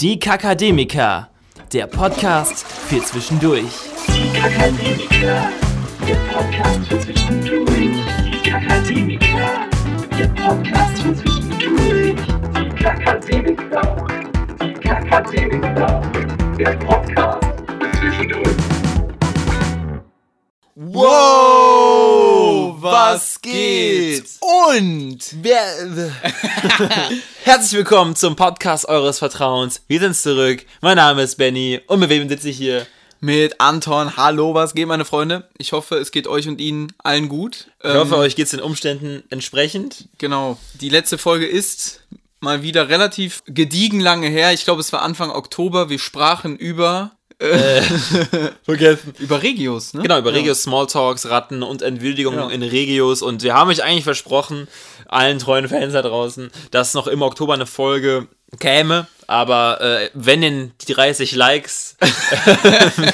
Die Kakademiker, der Podcast für zwischendurch. Die Kakademiker, der Podcast für zwischendurch. Die Kakademiker, der Podcast für zwischendurch. Die Kakademiker, die Kakademiker, der Podcast für zwischendurch. Wow, was geht? Und Wer, Herzlich willkommen zum Podcast eures Vertrauens. Wir sind zurück. Mein Name ist Benny und mit wem sitze ich hier? mit Anton, hallo, was geht, meine Freunde? Ich hoffe, es geht euch und Ihnen allen gut. Ich hoffe, euch geht es den Umständen entsprechend. Genau, die letzte Folge ist mal wieder relativ gediegen lange her. Ich glaube, es war Anfang Oktober. Wir sprachen über, Vergessen. über Regios, ne? Genau, über Regios Smalltalks, Ratten und Entwürdigungen Ja. in Regios. Und wir haben euch eigentlich versprochen, allen treuen Fans da draußen, dass noch im Oktober eine Folge käme. Aber äh, wenn denn die 30 Likes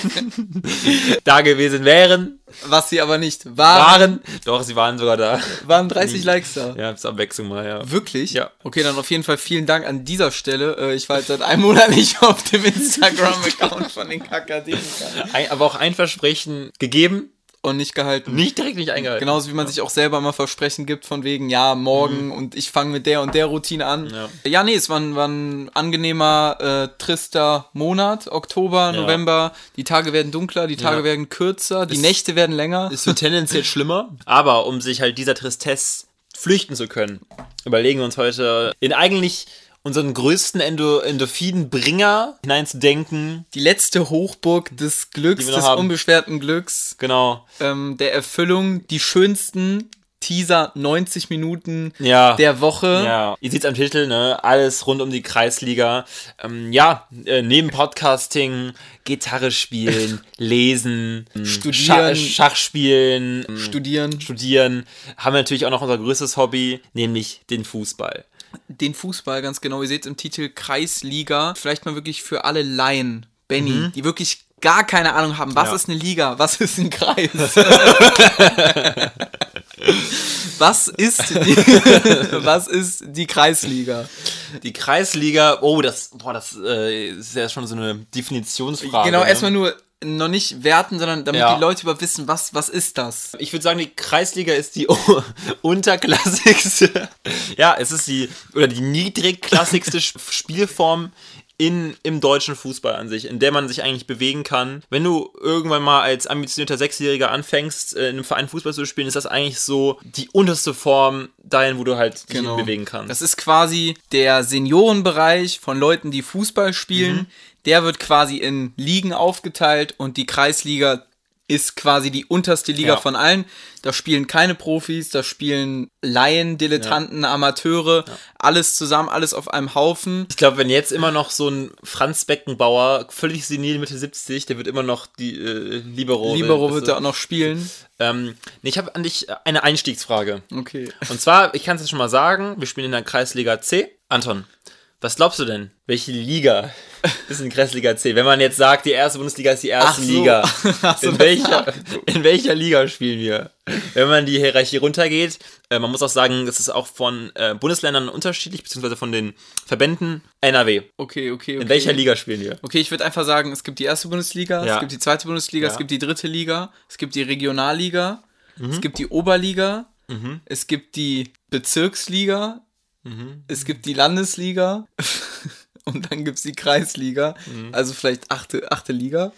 da gewesen wären, Was sie aber nicht waren. waren, doch, sie waren sogar da. Waren 30 Likes da. Ja, bis Abwechslung mal, ja. Wirklich? Ja. Okay, dann auf jeden Fall vielen Dank an dieser Stelle. Äh, Ich war jetzt seit einem Monat nicht auf dem Instagram-Account von den Kakademikern. Aber auch ein Versprechen gegeben, Und nicht gehalten. nicht direkt nicht eingehalten. Genauso wie man sich auch selber mal Versprechen gibt, von wegen, ja, morgen und ich fange mit der und der Routine an. Mhm. Ja. Ja, nee, es war ein, war ein angenehmer, äh, trister Monat, Oktober, Ja. November. Die Tage werden dunkler, die Tage Ja. werden kürzer, die Es- Nächte werden länger. Es wird tendenziell schlimmer. Aber um sich halt dieser Tristesse flüchten zu können, überlegen wir uns heute in eigentlich unseren größten Endo Endorphinbringer hineinzudenken. Die letzte Hochburg des Glücks, des haben. unbeschwerten Glücks, Genau. ähm, der Erfüllung, die schönsten Teaser 90 Minuten Ja. der Woche. Ja, ihr seht am Titel, ne? Alles rund um die Kreisliga. Ähm, ja, äh, neben Podcasting, Gitarre spielen, lesen, Studieren. Schach, Schach spielen, Studieren. studieren, haben wir natürlich auch noch unser größtes Hobby, nämlich den Fußball. Den Fußball ganz genau. Ihr seht im Titel Kreisliga. Vielleicht mal wirklich für alle Laien, Benny, die wirklich gar keine Ahnung haben. Was Mhm. Ja. ist eine Liga? Was ist ein Kreis? was ist die, was ist die Kreisliga? Die Kreisliga, oh, das, boah, das äh, ist ja schon so eine Definitionsfrage. genau, ne? erstmal nur noch nicht werten, sondern damit Ja. die Leute überhaupt wissen, was, was ist das? Ich würde sagen, die Kreisliga ist die unterklassigste. ja, es ist die, oder die niedrigklassigste Sp- Spielform in, im deutschen Fußball an sich, in der man sich eigentlich bewegen kann. Wenn du irgendwann mal als ambitionierter Sechsjähriger anfängst, äh, in einem Verein Fußball zu spielen, ist das eigentlich so die unterste Form dahin, wo du halt dich Genau. bewegen kannst. Das ist quasi der Seniorenbereich von Leuten, die Fußball spielen. Mhm. Der wird quasi in Ligen aufgeteilt und die Kreisliga ist quasi die unterste Liga Ja. von allen. Da spielen keine Profis, da spielen Laien, Dilettanten, Amateure, alles zusammen, alles auf einem Haufen. Ich glaube, wenn jetzt immer noch so ein Franz Beckenbauer, völlig senil Mitte 70, der wird immer noch die äh, Libero. Libero wird da auch noch spielen. Ähm, nee, ich habe an dich eine Einstiegsfrage. Okay. Und zwar, ich kann es jetzt schon mal sagen, wir spielen in der Kreisliga C. Anton, was glaubst du denn? Welche Liga ist in Kreisliga C? Wenn man jetzt sagt, die erste Bundesliga ist die erste so. Liga. So, in, welcher, in welcher Liga spielen wir? Wenn man die Hierarchie runtergeht, äh, man muss auch sagen, das ist auch von äh, Bundesländern unterschiedlich, beziehungsweise von den Verbänden. NRW. Okay, okay, okay. In welcher Liga spielen wir? Okay, ich würde einfach sagen, es gibt die erste Bundesliga, Ja. es gibt die zweite Bundesliga, Ja. es gibt die dritte Liga, es gibt die Regionalliga, es gibt die Oberliga, es gibt die Bezirksliga, es gibt die Landesliga und dann gibt es die Kreisliga, also vielleicht achte, achte Liga.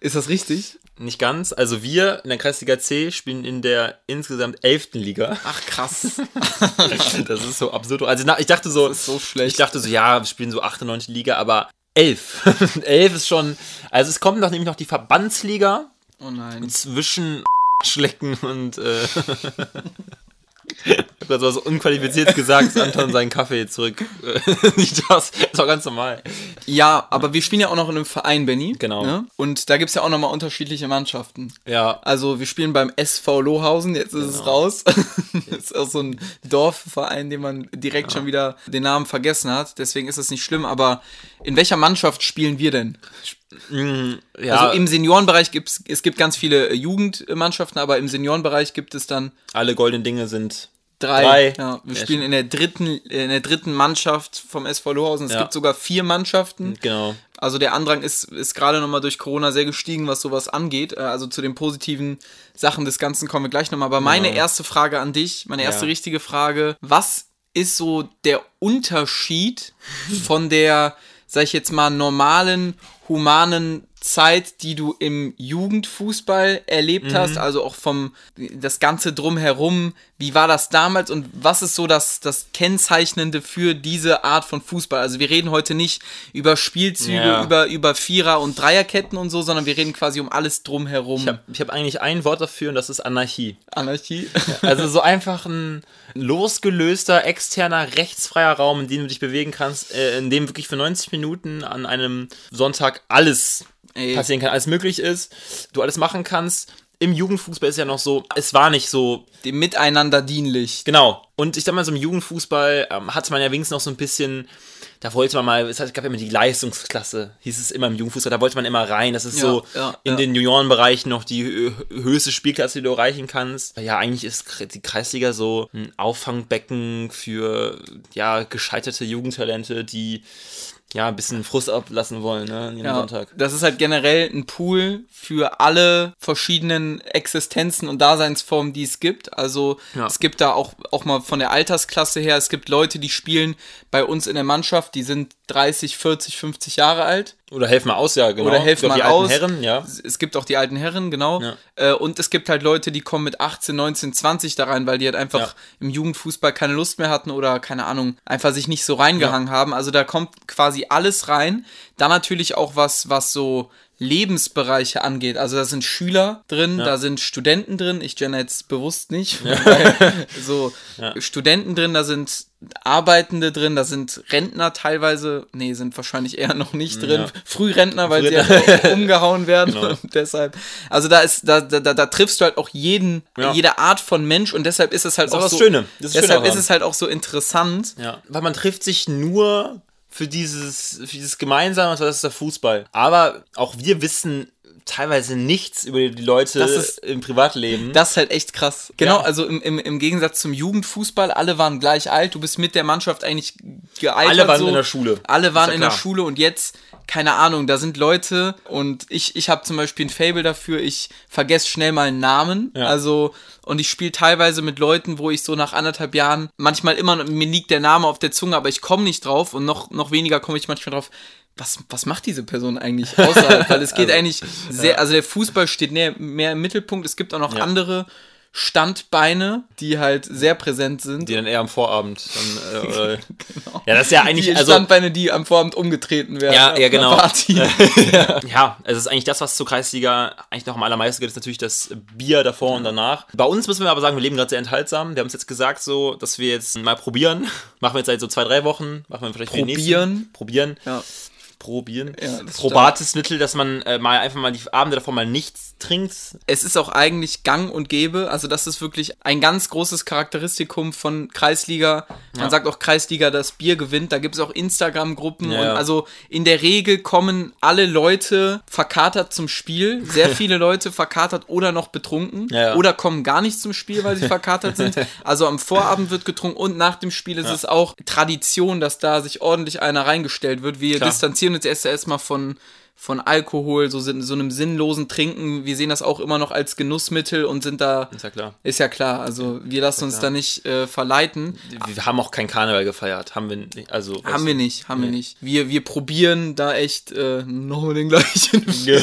Ist das richtig? Nicht ganz. Also wir in der Kreisliga C spielen in der insgesamt elften Liga. Ach krass. Das ist so absurd. Also na, ich dachte so, so schlecht. ich dachte so, ja, wir spielen so 8. 9. Liga, aber 11. 11 ist schon, also es kommt noch nämlich noch die Verbandsliga oh nein. zwischen Schlecken und äh, grad so was unqualifiziert gesagt, dass Anton seinen Kaffee zurück. Äh, nicht das, ist auch ganz normal. Ja, aber wir spielen ja auch noch in einem Verein, Benny. Genau. Ne? Und da gibt es ja auch nochmal unterschiedliche Mannschaften. Ja, Also wir spielen beim SV Lohausen, jetzt ist es raus. das ist auch so ein Dorfverein, den man direkt schon wieder den Namen vergessen hat. Deswegen ist das nicht schlimm. Aber in welcher Mannschaft spielen wir denn? mm, ja Also im Seniorenbereich gibt es, gibt ganz viele Jugendmannschaften, aber im Seniorenbereich gibt es dann, alle goldenen Dinge sind Drei. Drei. Ja, wir Ja, spielen in der dritten, in der dritten Mannschaft vom SV Lohausen. Es Ja. gibt sogar vier Mannschaften. Genau. Also der Andrang ist, ist gerade nochmal durch Corona sehr gestiegen, was sowas angeht. Äh, Also zu den positiven Sachen des Ganzen kommen wir gleich nochmal. Aber meine erste Frage an dich, meine erste richtige Frage, was ist so der Unterschied von der, sag ich jetzt mal, normalen, humanen Zeit, die du im Jugendfußball erlebt hast, also auch vom das Ganze drumherum, wie war das damals und was ist so das, das Kennzeichnende für diese Art von Fußball? Also wir reden heute nicht über Spielzüge, Ja. über, über Vierer- und Dreierketten und so, sondern wir reden quasi um alles drumherum. Ich habe hab eigentlich ein Wort dafür und das ist Anarchie. Anarchie. Also so einfach ein losgelöster, externer, rechtsfreier Raum, in dem du dich bewegen kannst, äh, in dem wirklich für 90 Minuten an einem Sonntag alles Ey. passieren kann, alles möglich ist, du alles machen kannst. Im Jugendfußball ist ja noch so, es war nicht so Dem Miteinander dienlich. Genau. Und ich sag mal, so im Jugendfußball ähm, hatte man ja wenigstens noch so ein bisschen, da wollte man mal, es gab ja immer die Leistungsklasse, hieß es immer im Jugendfußball, da wollte man immer rein. Das ist Ja, so ja, in ja. den Juniorenbereichen noch die hö- höchste Spielklasse, die du erreichen kannst. Ja, eigentlich ist die Kreisliga so ein Auffangbecken für ja, gescheiterte Jugendtalente, die ja ein bisschen Frust ablassen wollen, ne, an jedem Ja, Sonntag. das ist halt generell ein Pool für alle verschiedenen Existenzen und Daseinsformen, die es gibt. Also Ja. es gibt da auch, auch mal von der Altersklasse her, es gibt Leute, die spielen bei uns in der Mannschaft, die sind 30, 40, 50 Jahre alt. Oder helfen mal aus, ja, genau. Oder helfen Doch, die mal alten aus. Herren, ja. Es gibt auch die alten Herren, genau. Ja. Äh, und es gibt halt Leute, die kommen mit 18, 19, 20 da rein, weil die halt einfach Ja. im Jugendfußball keine Lust mehr hatten oder keine Ahnung, einfach sich nicht so reingehangen haben. Also da kommt quasi alles rein. Dann natürlich auch was, was so Lebensbereiche angeht. Also da sind Schüler drin, da sind Studenten drin. Ich gender jetzt bewusst nicht. Weil, so Studenten drin, da sind Arbeitende drin, da sind Rentner teilweise, nee, sind wahrscheinlich eher noch nicht drin. Ja. Frührentner, weil sie Frührentner. ja umgehauen werden. Genau. Und deshalb, also da ist, da, da, da, triffst du halt auch jeden, Ja. jede Art von Mensch und deshalb ist es halt ist auch auch das so, Schöne. Das ist das deshalb ist es halt auch so interessant. Ja, weil man trifft sich nur für dieses, für dieses Gemeinsame, das ist der Fußball. Aber auch wir wissen teilweise nichts über die Leute Das ist- im Privatleben. Das ist halt echt krass. Genau, Ja. also im, im, im Gegensatz zum Jugendfußball, alle waren gleich alt, du bist mit der Mannschaft eigentlich gealtert. Alle waren so. in der Schule. Alle waren ja in der. Schule und jetzt, keine Ahnung, da sind Leute und ich, ich habe zum Beispiel ein Fable dafür, ich vergesse schnell mal einen Namen. Ja. Also, und ich spiele teilweise mit Leuten, wo ich so nach anderthalb Jahren, manchmal immer, mir liegt der Name auf der Zunge, aber ich komme nicht drauf und noch, noch weniger komme ich manchmal drauf. Was, was macht diese Person eigentlich außerhalb? Weil es geht eigentlich sehr, also der Fußball steht mehr, mehr im Mittelpunkt. Es gibt auch noch Ja. andere Standbeine, die halt sehr präsent sind. die dann eher am Vorabend. Dann, äh, oder, Ja, das ist ja eigentlich, die also, Standbeine, die am Vorabend umgetreten werden. Ja, ja, genau. Party. ja, es ist eigentlich das, was zur Kreisliga eigentlich noch am allermeisten geht, ist natürlich das Bier davor und danach. Bei uns müssen wir aber sagen, wir leben gerade sehr enthaltsam. Wir haben es jetzt gesagt, so, dass wir jetzt mal probieren. Machen wir jetzt seit so zwei, drei Wochen. Machen wir vielleicht Probieren. nächsten. Probieren. Ja. Probieren. Ja, das Probates Mittel, dass man äh, mal einfach mal die Abende davor mal nichts trinkt. Es ist auch eigentlich gang und gäbe. Also, das ist wirklich ein ganz großes Charakteristikum von Kreisliga. Man Ja. sagt auch Kreisliga, das Bier gewinnt. Da gibt es auch Instagram-Gruppen. Ja, und also in der Regel kommen alle Leute verkatert zum Spiel. Sehr viele Leute verkatert oder noch betrunken. Oder kommen gar nicht zum Spiel, weil sie verkatert sind. Also am Vorabend wird getrunken und nach dem Spiel ist es auch Tradition, dass da sich ordentlich einer reingestellt wird. Wir Klar. distanzieren uns erst erstmal von von Alkohol, so, so einem sinnlosen Trinken. Wir sehen das auch immer noch als Genussmittel und sind da, Ist ja klar. ist ja klar, also wir lassen uns da nicht äh, verleiten. Wir haben auch kein Karneval gefeiert. Haben wir nicht. Also, Haben wir nicht, haben wir nicht. Wir, wir probieren da echt äh, nochmal den gleichen.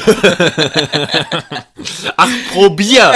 Ach, probier!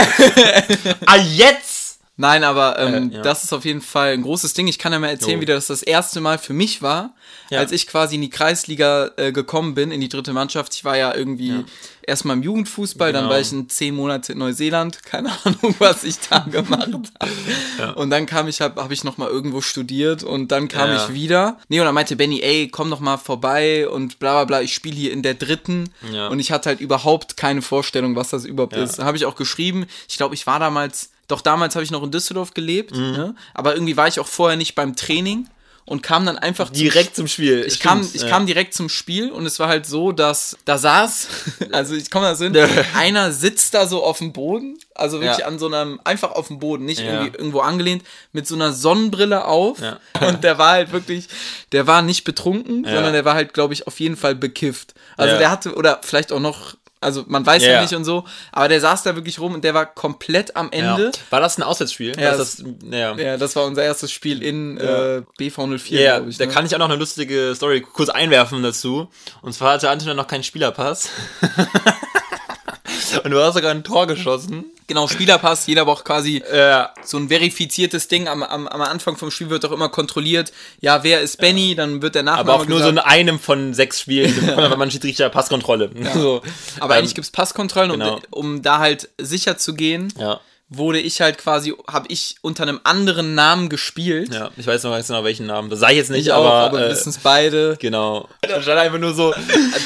ah, jetzt! Nein, aber ähm, Äh, ja. das ist auf jeden Fall ein großes Ding. Ich kann ja mal erzählen, Jo. wie das das erste Mal für mich war, Ja. als ich quasi in die Kreisliga äh, gekommen bin, in die dritte Mannschaft. Ich war ja irgendwie erstmal im Jugendfußball, dann Genau. war ich in zehn Monate in Neuseeland. Keine Ahnung, was ich da gemacht habe. Und dann kam ich, habe hab ich noch mal irgendwo studiert und dann kam Ja. ich wieder. Nee, und dann meinte Benny, ey, komm doch mal vorbei und bla bla bla. Ich spiele hier in der dritten. Ja. Und ich hatte halt überhaupt keine Vorstellung, was das überhaupt Ja. ist. Habe ich auch geschrieben. Ich glaube, ich war damals, doch damals habe ich noch in Düsseldorf gelebt, Mhm. ne? aber irgendwie war ich auch vorher nicht beim Training und kam dann einfach zum Direkt zum Spiel. ich kam, Stimmt, ich ja. kam direkt zum Spiel und es war halt so, dass da saß, also ich komme da so hin, einer sitzt da so auf dem Boden, also wirklich Ja. an so einem, einfach auf dem Boden, nicht Ja. irgendwie irgendwo angelehnt, mit so einer Sonnenbrille auf. Und der war halt wirklich, der war nicht betrunken, sondern der war halt, glaube ich, auf jeden Fall bekifft. Also der hatte, oder vielleicht auch noch, also man weiß ja, Ja. nicht und so, aber der saß da wirklich rum und der war komplett am Ende. Ja. War das ein Auswärtsspiel? Ja, War das, ja. Das war unser erstes Spiel in äh, BV04, Ja, ich. da ne? kann ich auch noch eine lustige Story kurz einwerfen dazu. Und zwar hatte Anton noch keinen Spielerpass. Und du hast sogar ein Tor geschossen. Genau, Spielerpass, jeder braucht quasi Ja, so ein verifiziertes Ding. Am, am, am Anfang vom Spiel wird doch immer kontrolliert, ja, wer ist Benny, dann wird der Nachname aber auch nur so in gesagt. einem von sechs Spielen. Weil man Schiedsrichter Passkontrolle. So. Aber Ähm, eigentlich gibt es Passkontrollen, um, genau. um da halt sicher zu gehen, Ja, wurde ich halt quasi, habe ich unter einem anderen Namen gespielt. ja. Ich weiß noch ganz genau welchen Namen. Das sage ich jetzt nicht, Ich auch, aber. aber wir äh, wissen es beide. Genau. Da stand einfach nur so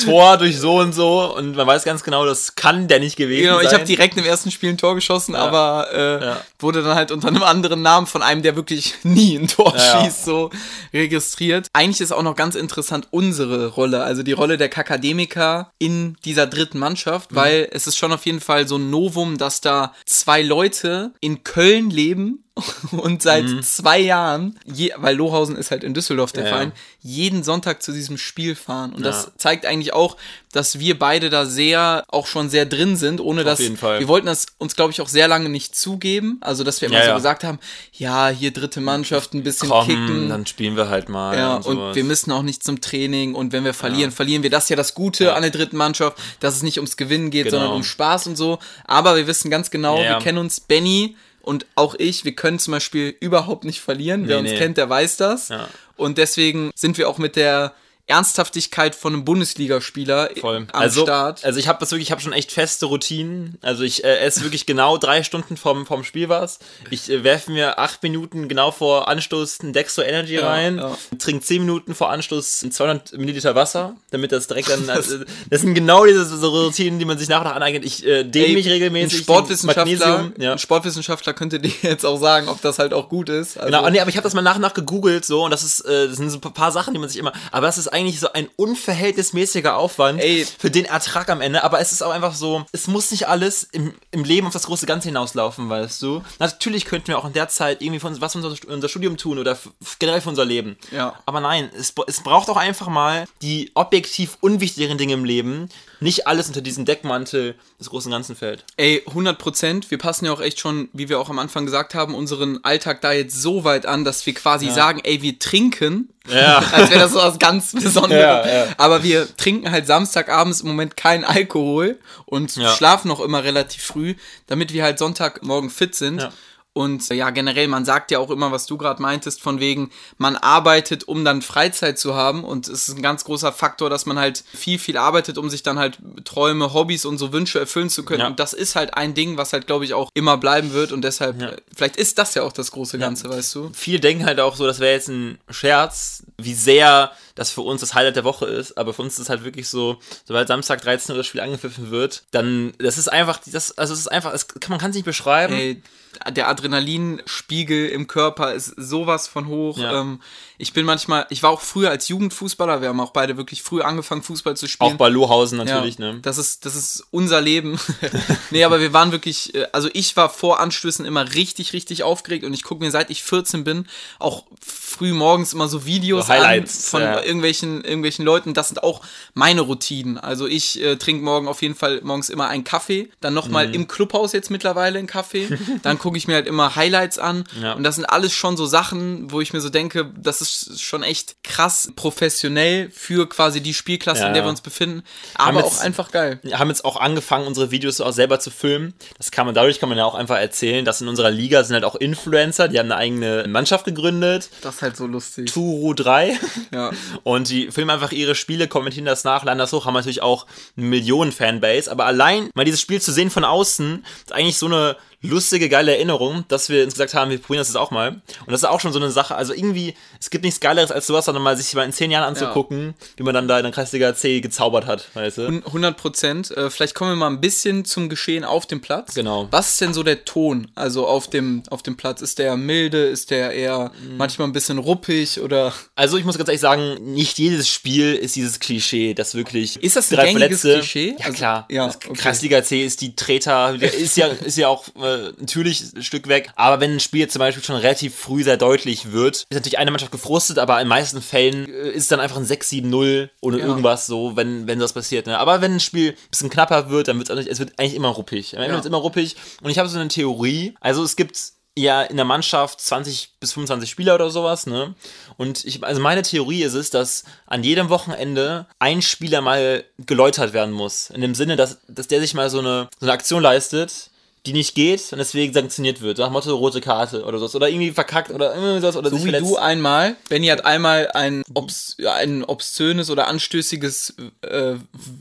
Tor durch so und so und man weiß ganz genau, das kann der nicht gewesen Genau, sein. ich habe direkt im ersten Spiel ein Tor geschossen, aber äh, Ja. wurde dann halt unter einem anderen Namen von einem, der wirklich nie ein Tor Ja, ja. schießt, so registriert. Eigentlich ist auch noch ganz interessant unsere Rolle, also die Rolle der Kakademiker in dieser dritten Mannschaft, Mhm. weil es ist schon auf jeden Fall so ein Novum, dass da zwei Leute in Köln leben und seit zwei Jahren, je, weil Lohausen ist halt in Düsseldorf der Mhm. Ja. Verein, jeden Sonntag zu diesem Spiel fahren. Und Ja. das zeigt eigentlich auch, dass wir beide da sehr, auch schon sehr drin sind, ohne dass jeden Fall. wir wollten das uns, glaube ich, auch sehr lange nicht zugeben. Also, dass wir immer Ja, so gesagt haben, ja, hier dritte Mannschaft, ein bisschen Komm, kicken. dann spielen wir halt mal. ja, und, und wir müssen auch nicht zum Training und wenn wir verlieren, verlieren wir. Das ist ja das Gute an der dritten Mannschaft, dass es nicht ums Gewinnen geht, Genau. sondern um Spaß und so. Aber wir wissen ganz genau, wir kennen uns, Benny und auch ich, wir können zum Beispiel überhaupt nicht verlieren. Wer Nee, uns nee. kennt, der weiß das. Ja. Und deswegen sind wir auch mit der Ernsthaftigkeit von einem Bundesligaspieler Voll. am also, Start. Also ich habe das wirklich, ich habe schon echt feste Routinen. Also ich äh, esse wirklich genau drei Stunden vom, vom Spiel was. Ich äh, werfe mir acht Minuten genau vor Anstoß ein Dextro Energy Ja, rein, ja. trinke zehn Minuten vor Anstoß 200 Milliliter Wasser, damit das direkt dann, also, das sind genau diese so Routinen, die man sich nach und nach aneignet. Ich äh, dehne Ey, mich regelmäßig. Ein Sportwissenschaftler, ja. ein Sportwissenschaftler könnte dir jetzt auch sagen, ob das halt auch gut ist. Also, Genau, nee, aber ich habe das mal nach und nach gegoogelt so und das ist, äh, das sind so ein paar Sachen, die man sich immer, aber das ist eigentlich so ein unverhältnismäßiger Aufwand Ey. für den Ertrag am Ende, aber es ist auch einfach so, es muss nicht alles im, im Leben auf das große Ganze hinauslaufen, weißt du. Natürlich könnten wir auch in der Zeit irgendwie von, was unser, unser Studium tun oder generell für unser Leben. Ja. Aber nein, es, es braucht auch einfach mal die objektiv unwichtigeren Dinge im Leben, nicht alles unter diesen Deckmantel des großen Ganzen fällt. Ey, 100 Prozent. Wir passen ja auch echt schon, wie wir auch am Anfang gesagt haben, unseren Alltag da jetzt so weit an, dass wir quasi sagen, ey, wir trinken. Ja. Als wäre das so was ganz Besonderes. Ja, ja. Aber wir trinken halt Samstagabends im Moment keinen Alkohol und Ja. schlafen noch immer relativ früh, damit wir halt Sonntagmorgen fit sind. Ja. Und äh, ja, generell, man sagt ja auch immer, was du gerade meintest, von wegen, man arbeitet, um dann Freizeit zu haben. Und es ist ein ganz großer Faktor, dass man halt viel, viel arbeitet, um sich dann halt Träume, Hobbys und so Wünsche erfüllen zu können. Ja. Und das ist halt ein Ding, was halt, glaube ich, auch immer bleiben wird. Und deshalb, äh, vielleicht ist das ja auch das große Ganze, weißt du? viele denken halt auch so, das wäre jetzt ein Scherz, wie sehr das für uns das Highlight der Woche ist, aber für uns ist es halt wirklich so, sobald Samstag 13 Uhr das Spiel angepfiffen wird, dann, das ist einfach, das, also es ist einfach, es, man kann es nicht beschreiben. Ey, der Adrenalinspiegel im Körper ist sowas von hoch. Ja. Ähm, ich bin manchmal, ich war auch früher als Jugendfußballer, wir haben auch beide wirklich früh angefangen, Fußball zu spielen. auch bei Lohausen natürlich, ja, ne? Das ist, das ist unser Leben. nee, aber wir waren wirklich, äh, also ich war vor Anstößen immer richtig, richtig aufgeregt und ich gucke mir seit ich 14 bin auch früh morgens immer so Videos So an von ja. irgendwelchen, irgendwelchen Leuten. Das sind auch meine Routinen. Also ich äh, trinke morgen auf jeden Fall morgens immer einen Kaffee, dann nochmal Mhm. im Clubhaus jetzt mittlerweile einen Kaffee. dann gucke ich mir halt immer Highlights an Ja. und das sind alles schon so Sachen, wo ich mir so denke, das ist schon echt krass professionell für quasi die Spielklasse, Ja, in der wir uns befinden. Aber jetzt- auch einfach geil. Wir haben jetzt auch angefangen, unsere Videos auch selber zu filmen. Das kann man, dadurch kann man ja auch einfach erzählen, dass in unserer Liga sind halt auch Influencer, die haben eine eigene Mannschaft gegründet, Das ist halt so lustig. Turu 3. Ja. Und die filmen einfach ihre Spiele, kommentieren das nach, laden das hoch, haben natürlich auch eine Millionen Fanbase. Aber allein mal dieses Spiel zu sehen von außen, ist eigentlich so eine lustige, geile Erinnerung, dass wir uns gesagt haben, wir probieren das jetzt auch mal. Und das ist auch schon so eine Sache, also irgendwie, es gibt nichts Geileres als sowas, sondern mal sich mal in zehn Jahren anzugucken, wie man dann da in der Kreisliga C gezaubert hat, weißt du? 100 Prozent. Äh, vielleicht kommen wir mal ein bisschen zum Geschehen auf dem Platz. Genau. Was ist denn so der Ton? Also auf dem, auf dem Platz. Ist der milde? Ist der eher manchmal ein bisschen ruppig oder. Also ich muss ganz ehrlich sagen, nicht jedes Spiel ist dieses Klischee, das wirklich Ist das ein drei gängiges Verletzte. Klischee? Ja Also- klar. ja, okay. Kreisliga C ist die Treter, ist ja ist ja auch äh, natürlich ein Stück weg. Aber wenn ein Spiel zum Beispiel schon relativ früh sehr deutlich wird, ist natürlich eine Mannschaft gefrustet, aber in den meisten Fällen äh, ist es dann einfach ein 6-7-0 ohne Ja. irgendwas so, wenn wenn das passiert. Ne? Aber wenn ein Spiel ein bisschen knapper wird, dann wird es es wird eigentlich immer ruppig. Am Ende Ja. wird es immer ruppig. Und ich habe so eine Theorie. Also es gibt ja in der Mannschaft 20 bis 25 Spieler oder sowas, ne? Und ich, also meine Theorie ist es, dass an jedem Wochenende ein Spieler mal geläutert werden muss. In dem Sinne, dass, dass der sich mal so eine, so eine Aktion leistet, die nicht geht und deswegen sanktioniert wird. Nach dem Motto rote Karte oder sowas. Oder irgendwie verkackt oder irgendwie sowas. Oder So sich wie verletzt. du einmal, Benny hat einmal ein, obs ja, ein obszönes oder anstößiges äh,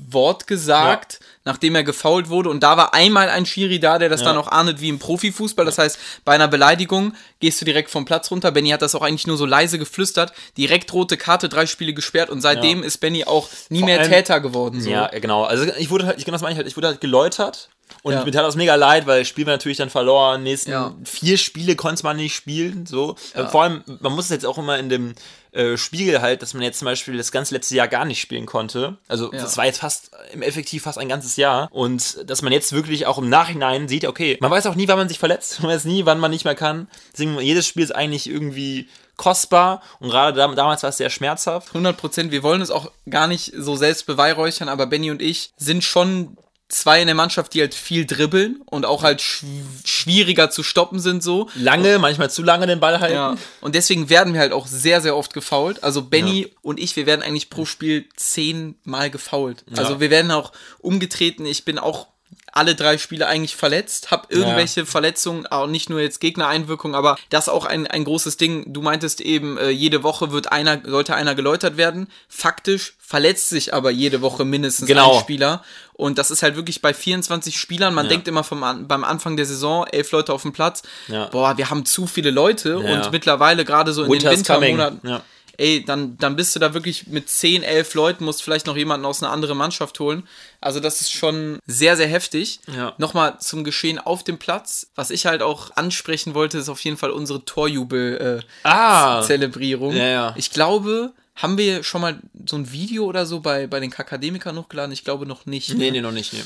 Wort gesagt, nachdem er gefoult wurde. Und da war einmal ein Schiri da, der das dann auch ahndet wie im Profifußball. Das heißt, bei einer Beleidigung gehst du direkt vom Platz runter. Benny hat das auch eigentlich nur so leise geflüstert. Direkt rote Karte, drei Spiele gesperrt. Und seitdem Ja. ist Benny auch nie Vor mehr allem- Täter geworden. So. Ja, genau. Also ich wurde halt, ich kann das meine ich halt, ich wurde halt geläutert. Und Ja. mir tat das mega leid, weil das Spiel war natürlich dann verloren. Nächsten Ja. vier Spiele konnte man nicht spielen. So. Vor allem, man muss es jetzt auch immer in dem äh, Spiegel halt, dass man jetzt zum Beispiel das ganze letzte Jahr gar nicht spielen konnte. Also Ja. das war jetzt fast im Effektiv fast ein ganzes Jahr. Und dass man jetzt wirklich auch im Nachhinein sieht, okay, man weiß auch nie, wann man sich verletzt, man weiß nie, wann man nicht mehr kann. Deswegen, jedes Spiel ist eigentlich irgendwie kostbar und gerade dam- damals war es sehr schmerzhaft. 100 Prozent. Wir wollen es auch gar nicht so selbst beweihräuchern, aber Benny und ich sind schon zwei in der Mannschaft, die halt viel dribbeln und auch halt schw schwieriger zu stoppen sind so. Lange, manchmal zu lange den Ball halten. Ja. Und deswegen werden wir halt auch sehr, sehr oft gefoult. Also Benny und ich, wir werden eigentlich pro Spiel zehnmal gefoult. Also wir werden auch umgetreten. Ich bin auch alle drei Spiele eigentlich verletzt, habe irgendwelche Verletzungen, auch nicht nur jetzt Gegnereinwirkung, aber das auch ein, ein großes Ding. Du meintest eben, äh, jede Woche wird einer, sollte einer geläutert werden. Faktisch verletzt sich aber jede Woche mindestens Genau. ein Spieler. Und das ist halt wirklich bei 24 Spielern. Man denkt immer vom, beim Anfang der Saison, elf Leute auf dem Platz. Ja. Boah, wir haben zu viele Leute. Ja. Und mittlerweile gerade so in Winter's den Wintermonaten. Ja. Ey, dann, dann bist du da wirklich mit 10, 11 Leuten, musst vielleicht noch jemanden aus einer anderen Mannschaft holen. Also das ist schon sehr, sehr heftig. Ja. Nochmal zum Geschehen auf dem Platz. Was ich halt auch ansprechen wollte, ist auf jeden Fall unsere Torjubel-Zelebrierung. Ah. Ja, ja. Ich glaube, haben wir schon mal so ein Video oder so bei, bei den Kakademikern hochgeladen? Ich glaube noch nicht. Nee, nee, noch nicht. Nee.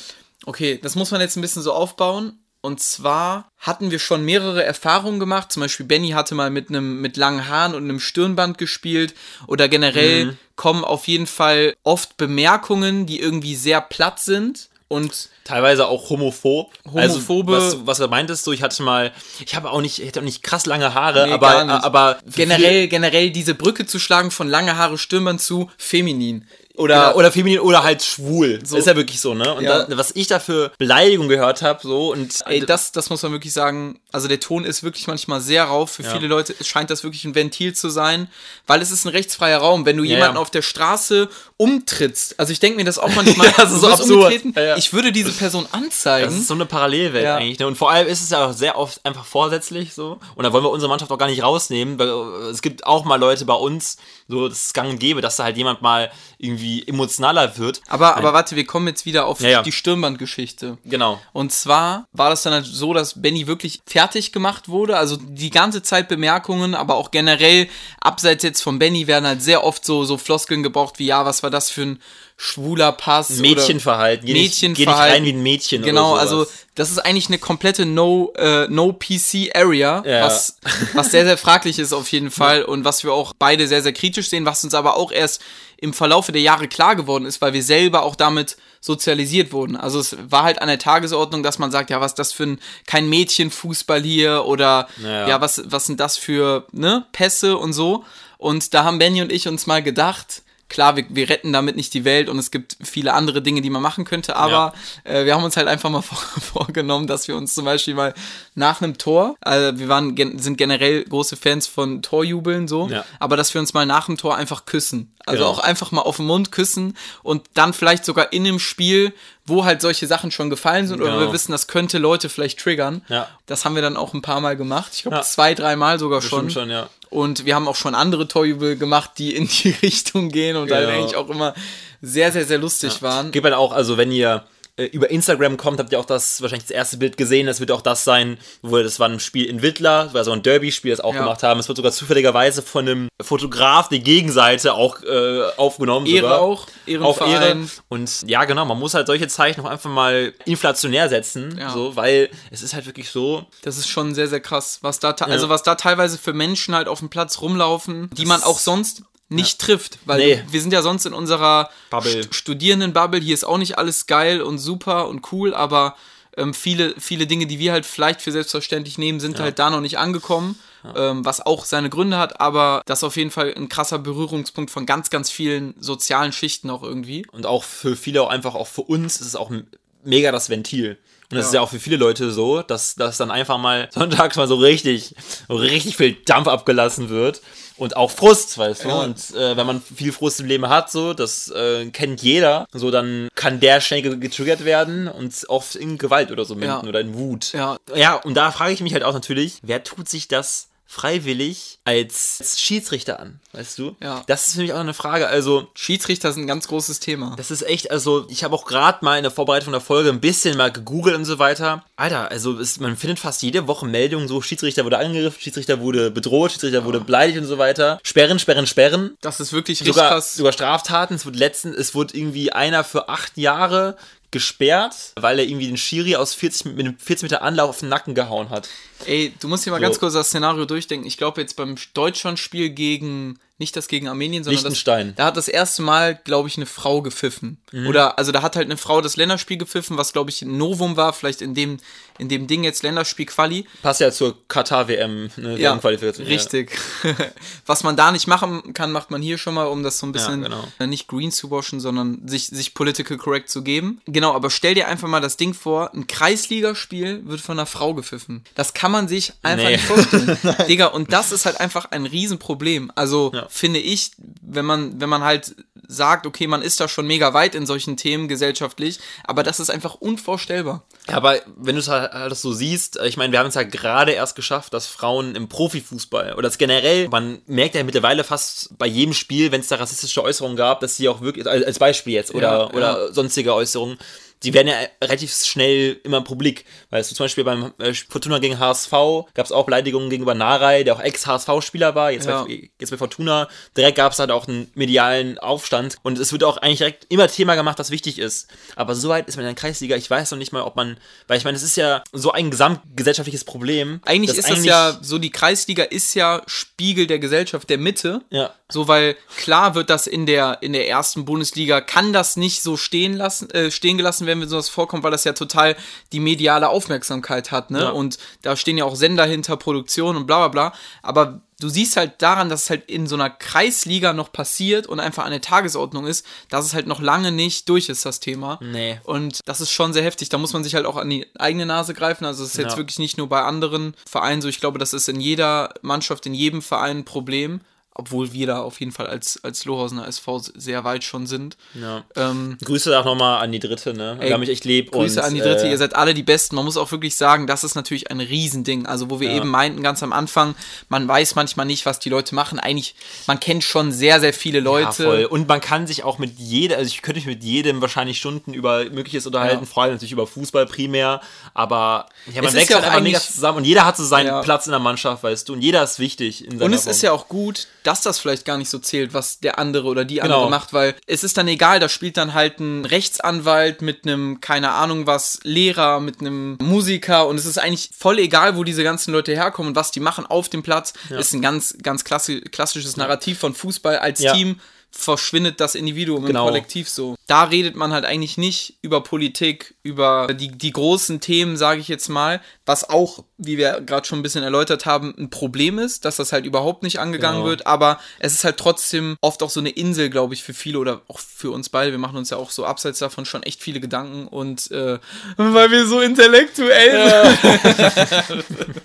Okay, das muss man jetzt ein bisschen so aufbauen. Und zwar hatten wir schon mehrere Erfahrungen gemacht. Zum Beispiel Benny hatte mal mit einem mit langen Haaren und einem Stirnband gespielt. Oder generell Mhm. kommen auf jeden Fall oft Bemerkungen, die irgendwie sehr platt sind. Und Teilweise auch homophob. Homophobe- Also, was, was er meintest, so, ich hatte mal, ich habe auch nicht, ich hatte auch nicht krass lange Haare, Nee, aber, aber generell, generell diese Brücke zu schlagen von lange Haare Stirnband zu feminin. Oder, Genau. oder feminin oder halt schwul. Ist ja wirklich so, ne? Und Ja. da, was ich da für Beleidigung gehört habe, so und Ey, das, das muss man wirklich sagen. Also der Ton ist wirklich manchmal sehr rauf. Für viele Leute scheint das wirklich ein Ventil zu sein, weil es ist ein rechtsfreier Raum. Wenn du jemanden ja. auf der Straße umtrittst, also ich denke mir das auch manchmal, Ja, das ist so absurd. Ja, ja. ich würde diese Person anzeigen. Das ist so eine Parallelwelt Ja. eigentlich. Ne? Und vor allem ist es ja auch sehr oft einfach vorsätzlich so. Und da wollen wir unsere Mannschaft auch gar nicht rausnehmen, weil äh, es gibt auch mal Leute bei uns, so das ist gang und gäbe, dass da halt jemand mal irgendwie emotionaler wird. aber, aber warte, wir kommen jetzt wieder auf die Stirnbandgeschichte. Genau. Und zwar war das dann halt so, dass Benny wirklich fertig gemacht wurde. Also die ganze Zeit Bemerkungen, aber auch generell abseits jetzt von Benny werden halt sehr oft so, so Floskeln gebraucht wie, ja, was war das für ein schwuler Pass? oder- Mädchenverhalten. Geh nicht, geh nicht Mädchenverhalten. rein wie ein Mädchen Genau, also das ist eigentlich eine komplette No, äh, no PC Area, Ja. was, was sehr, sehr fraglich ist auf jeden Fall und was wir auch beide sehr, sehr kritisch sehen, was uns aber auch erst im Verlaufe der Jahre klar geworden ist, weil wir selber auch damit sozialisiert wurden. Also es war halt an der Tagesordnung, dass man sagt, ja, was ist das für ein, kein Mädchenfußball hier oder Ja. ja, was, was sind das für, ne, Pässe und so. Und da haben Benny und ich uns mal gedacht, klar, wir, wir retten damit nicht die Welt und es gibt viele andere Dinge, die man machen könnte, aber äh, wir haben uns halt einfach mal vor, vorgenommen, dass wir uns zum Beispiel mal nach einem Tor, also wir waren, sind generell große Fans von Torjubeln so, Ja. aber dass wir uns mal nach dem Tor einfach küssen. Also Genau. auch einfach mal auf den Mund küssen und dann vielleicht sogar in dem Spiel, wo halt solche Sachen schon gefallen sind oder Genau. wir wissen, das könnte Leute vielleicht triggern. Ja. Das haben wir dann auch ein paar Mal gemacht. Ich glaube, Ja. zwei, dreimal sogar schon. Bestimmt schon, ja. Und wir haben auch schon andere Torjubel gemacht, die in die Richtung gehen und halt Genau. eigentlich auch immer sehr, sehr, sehr lustig waren. Gibt dann auch, also wenn ihr äh, über Instagram kommt, habt ihr auch das wahrscheinlich das erste Bild gesehen. Das wird auch das sein, wo das war ein Spiel in Wittler, das war so ein Derby-Spiel, das auch Ja. gemacht haben. Es wird sogar zufälligerweise von einem Fotograf die Gegenseite auch äh, aufgenommen. Ehre sogar. auch, Auf. Ehre. Und ja, genau, man muss halt solche Zeichen auch einfach mal inflationär setzen, Ja. so, weil es ist halt wirklich so, Das ist schon sehr, sehr krass, was da, te- also was da teilweise für Menschen halt auf dem Platz rumlaufen, die man auch sonst nicht trifft, weil Nee. wir sind ja sonst in unserer Bubble. St Studierenden-Bubble, hier ist auch nicht alles geil und super und cool, aber ähm, viele, viele Dinge, die wir halt vielleicht für selbstverständlich nehmen, sind halt da noch nicht angekommen, ähm, was auch seine Gründe hat, aber das ist auf jeden Fall ein krasser Berührungspunkt von ganz, ganz vielen sozialen Schichten auch irgendwie. Und auch für viele, auch einfach auch für uns, ist es auch mega das Ventil. Und das Ja. ist ja auch für viele Leute so, dass, dass dann einfach mal sonntags mal so richtig, so richtig viel Dampf abgelassen wird. Und auch Frust, weißt du. Ja. Und äh, wenn man viel Frust im Leben hat, so, das äh, kennt jeder, so, dann kann der schnell ge- getriggert werden und oft in Gewalt oder so münden Ja. oder in Wut. Ja. Ja, und da frage ich mich halt auch natürlich, wer tut sich das freiwillig als, als Schiedsrichter an, weißt du? Ja. Das ist für mich auch eine Frage. Also, Schiedsrichter sind ein ganz großes Thema. das ist echt, also ich habe auch gerade mal in der Vorbereitung der Folge ein bisschen mal gegoogelt und so weiter. Alter, also es, man findet fast jede Woche Meldungen so, Schiedsrichter wurde angegriffen, Schiedsrichter wurde bedroht, Schiedsrichter wurde beleidigt und so weiter. Sperren, sperren, sperren. Das ist wirklich richtig Sogar, krass. sogar Straftaten. Es wurde letztens, es wurde irgendwie einer für acht Jahre gesperrt, weil er irgendwie den Schiri aus 40, mit einem 40 Meter Anlauf auf den Nacken gehauen hat. Ey, du musst dir mal So. ganz kurz das Szenario durchdenken. Ich glaube jetzt beim Deutschlandspiel gegen, nicht das gegen Armenien, sondern. Das, da hat das erste Mal, glaube ich, eine Frau gepfiffen. Oder, also da hat halt eine Frau das Länderspiel gepfiffen, was, glaube ich, ein Novum war, vielleicht in dem, in dem Ding jetzt Länderspiel-Quali. Passt ja zur Katar-WM, ne, Ja, WM-Qualifikation. richtig. Was man da nicht machen kann, macht man hier schon mal, um das so ein bisschen genau. äh, nicht green zu waschen, sondern sich, sich political correct zu geben. Genau, aber stell dir einfach mal das Ding vor, ein Kreisligaspiel wird von einer Frau gepfiffen. Das kann man sich einfach Nee. nicht vorstellen. Digga, und das ist halt einfach ein Riesenproblem. Also Ja. Finde ich, wenn man, wenn man halt sagt, okay, man ist da schon mega weit in solchen Themen gesellschaftlich, aber das ist einfach unvorstellbar. Ja, aber wenn du es halt alles so siehst, ich meine, wir haben es ja gerade erst geschafft, dass Frauen im Profifußball oder das generell, man merkt ja mittlerweile fast bei jedem Spiel, wenn es da rassistische Äußerungen gab, dass sie auch wirklich, als Beispiel jetzt, oder, Ja, oder sonstige Äußerungen, die werden ja relativ schnell immer publik. Weißt du, zum Beispiel beim äh, Fortuna gegen HSV gab es auch Beleidigungen gegenüber Narei, der auch Ex-HSV-Spieler war, jetzt, Ja. bei, jetzt bei Fortuna. Direkt gab es halt auch einen medialen Aufstand und es wird auch eigentlich direkt immer Thema gemacht, was wichtig ist. Aber so weit ist man in der Kreisliga, ich weiß noch nicht mal, ob man, weil ich meine, es ist ja so ein gesamtgesellschaftliches Problem. Eigentlich ist das ja so, die Kreisliga ist ja Spiegel der Gesellschaft, der Mitte. Ja. So, weil klar wird das in der, in der ersten Bundesliga, kann das nicht so stehen lassen, äh, stehen gelassen werden, wenn sowas vorkommt, weil das ja total die mediale Aufmerksamkeit hat, ne? Ja. Und da stehen ja auch Sender hinter Produktion und bla bla bla. Aber du siehst halt daran, dass es halt in so einer Kreisliga noch passiert und einfach an der Tagesordnung ist, dass es halt noch lange nicht durch ist, das Thema. Nee. Und das ist schon sehr heftig. Da muss man sich halt auch an die eigene Nase greifen. Also es ist jetzt Ja. wirklich nicht nur bei anderen Vereinen so. Ich glaube, das ist in jeder Mannschaft, in jedem Verein ein Problem. Obwohl wir da auf jeden Fall als, als Lohausener SV sehr weit schon sind. Ja. Ähm, Grüße auch nochmal an die Dritte, ne? Ey, mich echt lieb. Grüße und, an die Dritte, äh, ihr seid alle die Besten. Man muss auch wirklich sagen, das ist natürlich ein Riesending. Also, wo wir eben meinten, ganz am Anfang, man weiß manchmal nicht, was die Leute machen. Eigentlich, man kennt schon sehr, sehr viele Ja, Leute. voll. Und man kann sich auch mit jedem, also ich könnte mich mit jedem wahrscheinlich Stunden über Mögliches unterhalten, Ja. vor allem natürlich über Fußball primär, aber ja, man Es wächst ja halt auch einfach mega zusammen und jeder hat so seinen Ja. Platz in der Mannschaft, weißt du, und jeder ist wichtig in seiner Und es Form. ist ja auch gut, dass das vielleicht gar nicht so zählt, was der andere oder die andere Genau. macht, weil es ist dann egal, da spielt dann halt ein Rechtsanwalt mit einem, keine Ahnung was, Lehrer, mit einem Musiker und es ist eigentlich voll egal, wo diese ganzen Leute herkommen und was die machen auf dem Platz. Ist ein ganz, ganz klassi klassisches Narrativ von Fußball als Ja. Team. Verschwindet das Individuum Genau. im Kollektiv so. Da redet man halt eigentlich nicht über Politik, über die, die großen Themen, sage ich jetzt mal, was auch, wie wir gerade schon ein bisschen erläutert haben, ein Problem ist, dass das halt überhaupt nicht angegangen Genau. wird, aber es ist halt trotzdem oft auch so eine Insel, glaube ich, für viele oder auch für uns beide. Wir machen uns ja auch so abseits davon schon echt viele Gedanken und äh, weil wir so intellektuell sind.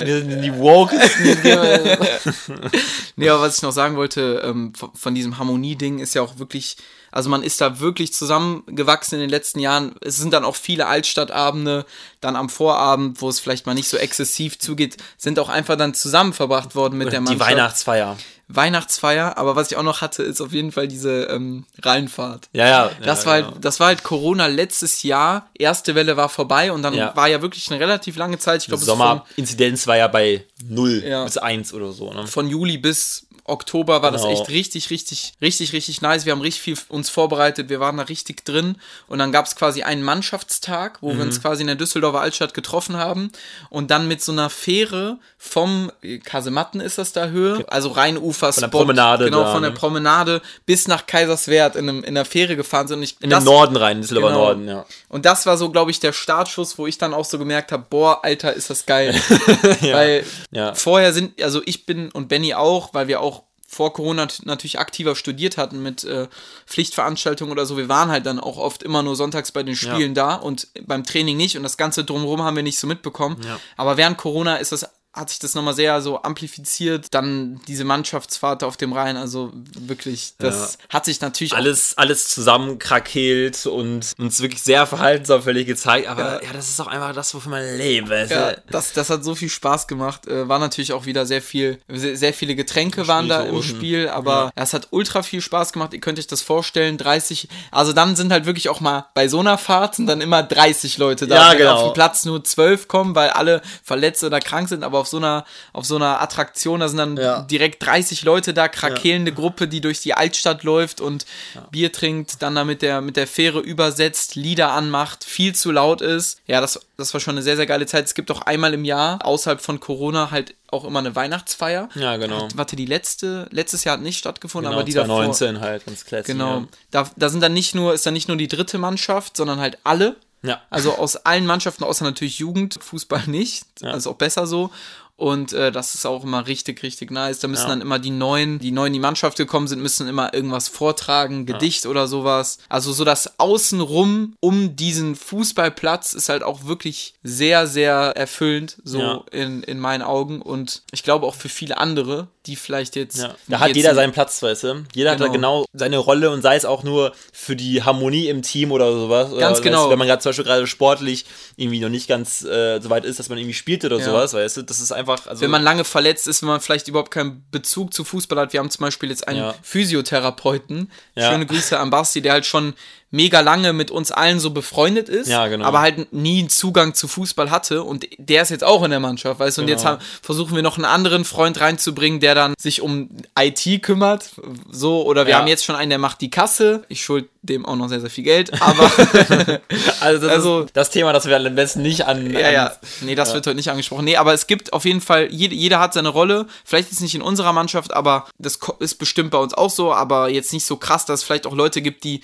Wir sind die wokesten. Nee, aber was ich noch sagen wollte, ähm, von, diesem Harmonie-Ding ist ja auch wirklich, also man ist da wirklich zusammengewachsen in den letzten Jahren. Es sind dann auch viele Altstadtabende, dann am Vorabend, wo es vielleicht mal nicht so exzessiv zugeht, sind auch einfach dann zusammen verbracht worden mit der die Mannschaft. Weihnachtsfeier. Weihnachtsfeier, aber was ich auch noch hatte, ist auf jeden Fall diese ähm, Rheinfahrt. Ja, ja. Das, ja, war genau. halt, das war halt Corona letztes Jahr. Erste Welle war vorbei und dann Ja. war ja wirklich eine relativ lange Zeit. Ich glaube, Sommerinzidenz war ja bei 0 Ja. bis 1 oder so. Ne? von Juli bis Oktober war das Genau. echt richtig, richtig, richtig, richtig nice. Wir haben richtig viel uns vorbereitet, wir waren da richtig drin. Und dann gab es quasi einen Mannschaftstag, wo wir Mhm. uns quasi in der Düsseldorfer Altstadt getroffen haben. Und dann mit so einer Fähre vom Kasematten ist das da Höhe, also Rheinufer Von der Promenade Genau, da, von der ne? Promenade bis nach Kaiserswerth in, einem, in der Fähre gefahren sind. Ich, In das- den Norden rein, Düsseldorfer Genau. Norden, ja. Und das war so, glaube ich, der Startschuss, wo ich dann auch so gemerkt habe, boah, Alter, ist das geil. Weil Ja. vorher sind, also ich bin und Benny auch, weil wir auch vor Corona natürlich aktiver studiert hatten mit äh, Pflichtveranstaltungen oder so. Wir waren halt dann auch oft immer nur sonntags bei den Spielen da und beim Training nicht und das Ganze drumherum haben wir nicht so mitbekommen. Ja. Aber während Corona ist das hat sich das nochmal sehr so amplifiziert. Dann diese Mannschaftsfahrt auf dem Rhein, also wirklich, das hat sich natürlich Alles, alles zusammenkrakeelt und uns wirklich sehr verhaltensauffällig gezeigt. Aber ja. das ist auch einfach das, wofür man lebt. Ja, das, das hat so viel Spaß gemacht. Äh, war natürlich auch wieder sehr viel, sehr, sehr viele Getränke waren da im. Spiel, aber ja. es hat ultra viel Spaß gemacht. Ihr könnt euch das vorstellen, 30, also dann sind halt wirklich auch mal bei so einer Fahrt sind dann immer 30 Leute da, Ja, genau. auf dem Platz nur 12 kommen, weil alle verletzt oder krank sind, aber auf so einer, auf so einer Attraktion, da sind dann Ja. direkt 30 Leute da, krakelende Gruppe, die durch die Altstadt läuft und Bier trinkt, dann da mit der, mit der Fähre übersetzt, Lieder anmacht, viel zu laut ist. Ja, das, das war schon eine sehr, sehr geile Zeit. Es gibt auch einmal im Jahr, außerhalb von Corona, halt auch immer eine Weihnachtsfeier. Ja, genau. Warte, die letzte, letztes Jahr hat nicht stattgefunden, Genau, aber die davor. 2019 halt, ganz klassisch. Genau. Da, da sind dann nicht nur, ist dann nicht nur die dritte Mannschaft, sondern halt alle. Ja. Also aus allen Mannschaften, außer natürlich Jugend, Fußball nicht. Ja. Also auch besser so. Und äh, das ist auch immer richtig, richtig nice. Da müssen Ja. dann immer die Neuen, die neu in die Mannschaft gekommen sind, müssen immer irgendwas vortragen, Gedicht oder sowas. Also so das Außenrum um diesen Fußballplatz ist halt auch wirklich sehr, sehr erfüllend, so Ja. in, in meinen Augen. Und ich glaube auch für viele andere, die vielleicht jetzt. Ja. Da hat jetzt jeder seinen Platz, weißt du? Jeder hat da Genau. genau seine Rolle und sei es auch nur für die Harmonie im Team oder sowas. Oder, Ganz weißt genau. Du, wenn man gerade zum Beispiel gerade sportlich irgendwie noch nicht ganz äh, so weit ist, dass man irgendwie spielt oder Ja. sowas, weißt du? Das ist einfach. Also, wenn man lange verletzt ist, wenn man vielleicht überhaupt keinen Bezug zu Fußball hat. Wir haben zum Beispiel jetzt einen Ja. Physiotherapeuten. Ja. Schöne Grüße an Basti, der halt schon mega lange mit uns allen so befreundet ist, Ja, genau. aber halt nie einen Zugang zu Fußball hatte und der ist jetzt auch in der Mannschaft, weißt du, und Genau. jetzt haben, versuchen wir noch einen anderen Freund reinzubringen, der dann sich um IT kümmert, so, oder wir Ja. haben jetzt schon einen, der macht die Kasse, ich schuld dem auch noch sehr, sehr viel Geld, aber also, das, also- das Thema, das wir am besten nicht an. Ja, ja. Nee, das wird heute nicht angesprochen. Nee, aber es gibt auf jeden Fall, jede, jeder hat seine Rolle. Vielleicht ist nicht in unserer Mannschaft, aber das ist bestimmt bei uns auch so, aber jetzt nicht so krass, dass es vielleicht auch Leute gibt, die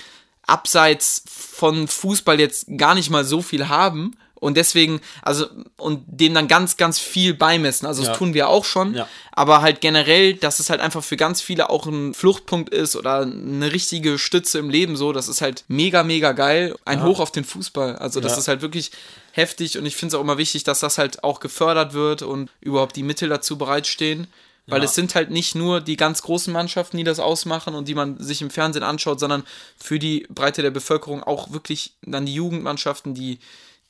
abseits von Fußball jetzt gar nicht mal so viel haben. Und deswegen, also, und dem dann ganz, ganz viel beimessen. Also, Ja. das tun wir auch schon. Ja. Aber halt generell, dass es halt einfach für ganz viele auch ein Fluchtpunkt ist oder eine richtige Stütze im Leben so. Das ist halt mega, mega geil. Ein Hoch auf den Fußball. Also, das Ja. ist halt wirklich heftig und ich finde es auch immer wichtig, dass das halt auch gefördert wird und überhaupt die Mittel dazu bereitstehen. Weil Ja. es sind halt nicht nur die ganz großen Mannschaften, die das ausmachen und die man sich im Fernsehen anschaut, sondern für die Breite der Bevölkerung auch wirklich dann die Jugendmannschaften, die,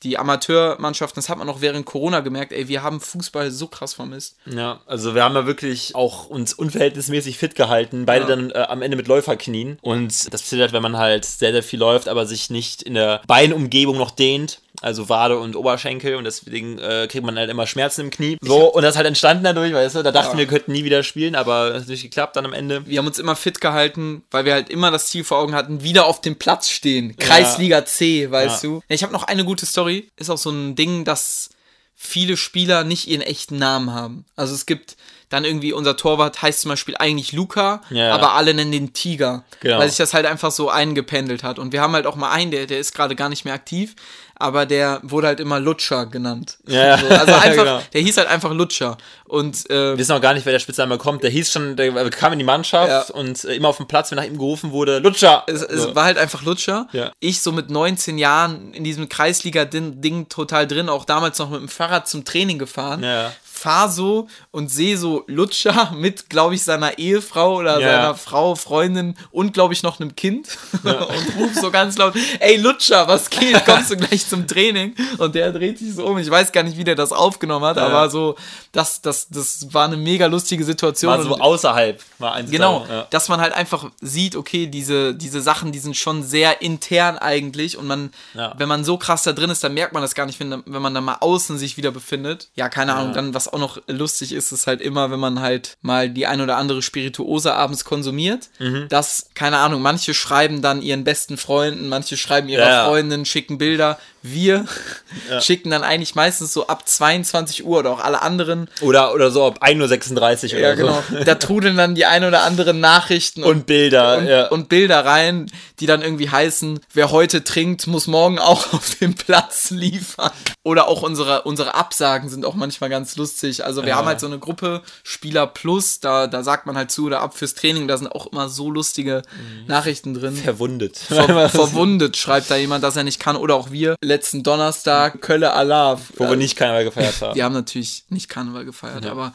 die Amateurmannschaften. Das hat man auch während Corona gemerkt. Ey, wir haben Fußball so krass vermisst. Ja, also wir haben ja wirklich auch uns unverhältnismäßig fit gehalten, beide Ja. dann äh, am Ende mit Läuferknien. Und das passiert halt, wenn man halt sehr, sehr viel läuft, aber sich nicht in der Beinumgebung noch dehnt. Also Wade und Oberschenkel und deswegen äh, kriegt man halt immer Schmerzen im Knie. So, und das ist halt entstanden dadurch, weißt du, da dachten Ja. wir, könnten nie wieder spielen, aber es hat nicht geklappt dann am Ende. Wir haben uns immer fit gehalten, weil wir halt immer das Ziel vor Augen hatten, wieder auf dem Platz stehen. Kreisliga C, weißt Ja. du. Ich habe noch eine gute Story. Ist auch so ein Ding, dass viele Spieler nicht ihren echten Namen haben. Also es gibt Dann irgendwie unser Torwart heißt zum Beispiel eigentlich Luca, Ja. aber alle nennen den Tiger, Genau. weil sich das halt einfach so eingependelt hat. Und wir haben halt auch mal einen, der, der ist gerade gar nicht mehr aktiv, aber der wurde halt immer Lutscher genannt. Ja, So, also einfach, genau. der hieß halt einfach Lutscher. Und äh, Wir wissen auch gar nicht, wer der Spitzname kommt. Der hieß schon, der kam in die Mannschaft Ja. und äh, immer auf dem Platz, wenn nach ihm gerufen wurde, Lutscher! es, es So. war halt einfach Lutscher. Ja. Ich so mit 19 Jahren in diesem Kreisliga-Ding total drin, auch damals noch mit dem Fahrrad zum Training gefahren. Ja. Fahr so und sehe so Lutscher mit, glaube ich, seiner Ehefrau oder Ja. seiner Frau, Freundin und, glaube ich, noch einem Kind und ruf so ganz laut, ey Lutscher, was geht? Kommst du gleich zum Training? Und der dreht sich so um. Ich weiß gar nicht, wie der das aufgenommen hat, Ja. aber so, das, das, das war eine mega lustige Situation. War so außerhalb. War eins Genau, da, ja. dass man halt einfach sieht, okay, diese, diese Sachen, die sind schon sehr intern eigentlich und man, Ja. wenn man so krass da drin ist, dann merkt man das gar nicht, wenn, wenn man dann mal außen sich wieder befindet. Ja, keine Ahnung, dann was auch noch lustig ist, ist halt immer, wenn man halt mal die ein oder andere Spirituose abends konsumiert, Mhm. dass, keine Ahnung, manche schreiben dann ihren besten Freunden, manche schreiben ihrer Ja. Freundin, schicken Bilder. Wir schicken dann eigentlich meistens so ab 22 Uhr oder auch alle anderen Oder, oder so ab 1.36 Uhr oder ja, genau. Da trudeln dann die ein oder anderen Nachrichten so. Und Bilder, und, ja. und Bilder rein, die dann irgendwie heißen, wer heute trinkt, muss morgen auch auf dem Platz liefern. Oder auch unsere, unsere Absagen sind auch manchmal ganz lustig. Also wir Ja. haben halt so eine Gruppe Spieler Plus, da, da sagt man halt zu oder ab fürs Training, da sind auch immer so lustige Mhm. Nachrichten drin. verwundet. Ver verwundet schreibt da jemand, dass er nicht kann. Oder auch wir, letzten Donnerstag, Kölle Alav. Wo wir nicht Karneval gefeiert haben. Wir haben natürlich nicht Karneval gefeiert, aber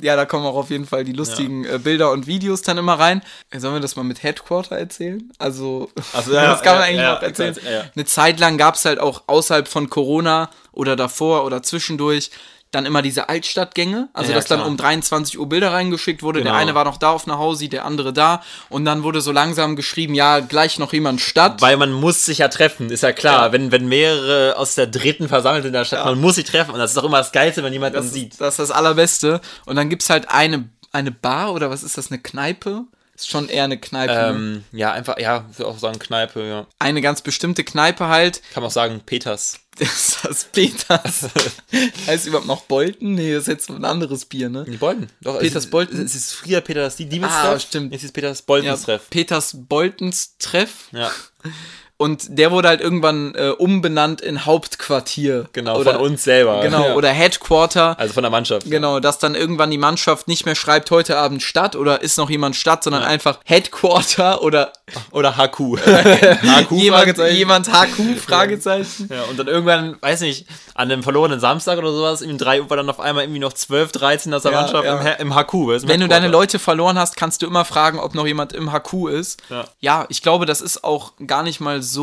ja, da kommen auch auf jeden Fall die lustigen äh, Bilder und Videos dann immer rein. Äh, Sollen wir das mal mit Headquarter erzählen? Also, Ach so, ja, das kann man ja, eigentlich ja, noch erzählen. ja, ja. Eine Zeit lang gab es halt auch außerhalb von Corona oder davor oder zwischendurch dann immer diese Altstadtgänge, also Ja, dass dann klar. um 23 Uhr Bilder reingeschickt wurde. Der Genau. eine war noch da auf einer Hausi, der andere da. Und dann wurde so langsam geschrieben, ja, gleich noch jemand Stadt. Weil man muss sich ja treffen, ist ja klar. Ja. Wenn, wenn mehrere aus der dritten versammelt sind in der Stadt, man muss sich treffen. Und das ist doch immer das Geilste, wenn jemand Das dann sieht. ist, das ist das Allerbeste. Und dann gibt es halt eine, eine Bar oder was ist das, eine Kneipe? Ist schon eher eine Kneipe. ne? Ähm, ja, einfach, ja, ich würde auch sagen Kneipe, ja. Eine ganz bestimmte Kneipe halt. Kann man auch sagen Peters. Das ist das Peters. heißt überhaupt noch Bolten? Nee, das ist jetzt ein anderes Bier, ne? Die Bolten. Doch, Peters es ist, Bolten? Es ist früher Peters die Diebestreff. Ah, stimmt. Jetzt ist Peters Ja, Boltenstreff. Peters Boltens Treff. Ja. Und der wurde halt irgendwann äh, umbenannt in Hauptquartier. Genau, oder, von uns selber. Genau, Ja. oder Headquarter. Also von der Mannschaft. Genau, dass dann irgendwann die Mannschaft nicht mehr schreibt, heute Abend Stadt oder ist noch jemand Stadt, sondern einfach Headquarter oder Oder HQ. HQ, jemand, jemand HQ, Fragezeichen. Ja, und dann irgendwann, weiß nicht, an einem verlorenen Samstag oder sowas, im 3 Uhr war dann auf einmal irgendwie noch 12, 13 aus der Ja, Mannschaft ja. Im, im HQ. weißt Wenn du im deine. Leute verloren hast, kannst du immer fragen, ob noch jemand im HQ ist. Ja. ich glaube, das ist auch gar nicht mal so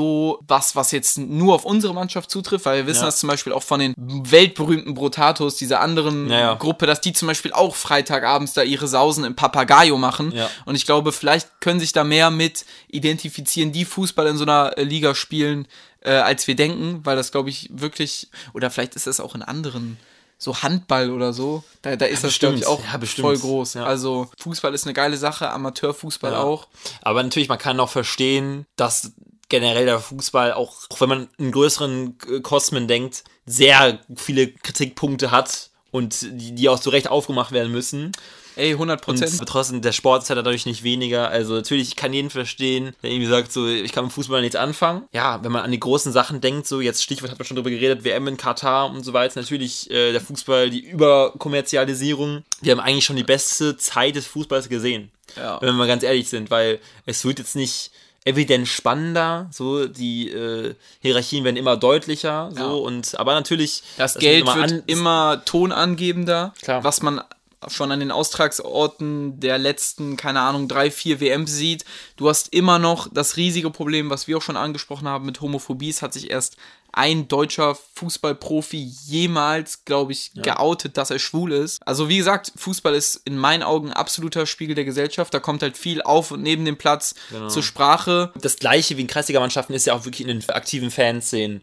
was, was jetzt nur auf unsere Mannschaft zutrifft, weil wir wissen Ja. das zum Beispiel auch von den weltberühmten Brotatos, dieser anderen Ja, ja. Gruppe, dass die zum Beispiel auch Freitagabends da ihre Sausen im Papagayo machen. Ja. Und ich glaube, vielleicht können sich da mehr mit identifizieren, die Fußball in so einer äh, Liga spielen, äh, als wir denken, weil das, glaube ich, wirklich, oder vielleicht ist das auch in anderen. So Handball oder so, da, da ist das, glaube ich, bestimmt. auch Ja, voll groß. Ja. Also Fußball ist eine geile Sache, Amateurfußball Ja. auch. Aber natürlich, man kann auch verstehen, dass generell der Fußball, auch, auch wenn man in größeren Kosmen denkt, sehr viele Kritikpunkte hat und die, die auch zu Recht aufgemacht werden müssen. Ey, 100 Und Prozent. trotzdem, der Sport ist ja dadurch nicht weniger. Also natürlich, ich kann jeden verstehen, der irgendwie sagt, so, ich kann mit Fußball nichts anfangen. Ja, wenn man an die großen Sachen denkt, so jetzt Stichwort hat man schon drüber geredet, WM in Katar und so weiter. Natürlich äh, der Fußball, die Überkommerzialisierung. Wir haben eigentlich schon die beste Zeit des Fußballs gesehen. Ja. Wenn wir mal ganz ehrlich sind, weil es wird jetzt nicht evident spannender, so die äh, Hierarchien werden immer deutlicher, so Ja. und aber natürlich Das das Geld man wird an- immer tonangebender, Klar. was man schon an den Austragsorten der letzten, keine Ahnung, drei, vier WMs sieht. Du hast immer noch das riesige Problem, was wir auch schon angesprochen haben mit Homophobie. Es hat sich erst ein deutscher Fußballprofi jemals, glaube ich, geoutet, dass er schwul ist. Also wie gesagt, Fußball ist in meinen Augen ein absoluter Spiegel der Gesellschaft. Da kommt halt viel auf und neben dem Platz Genau. zur Sprache. das gleiche wie in Kreisliga-Mannschaften ist ja auch wirklich in den aktiven Fanszenen.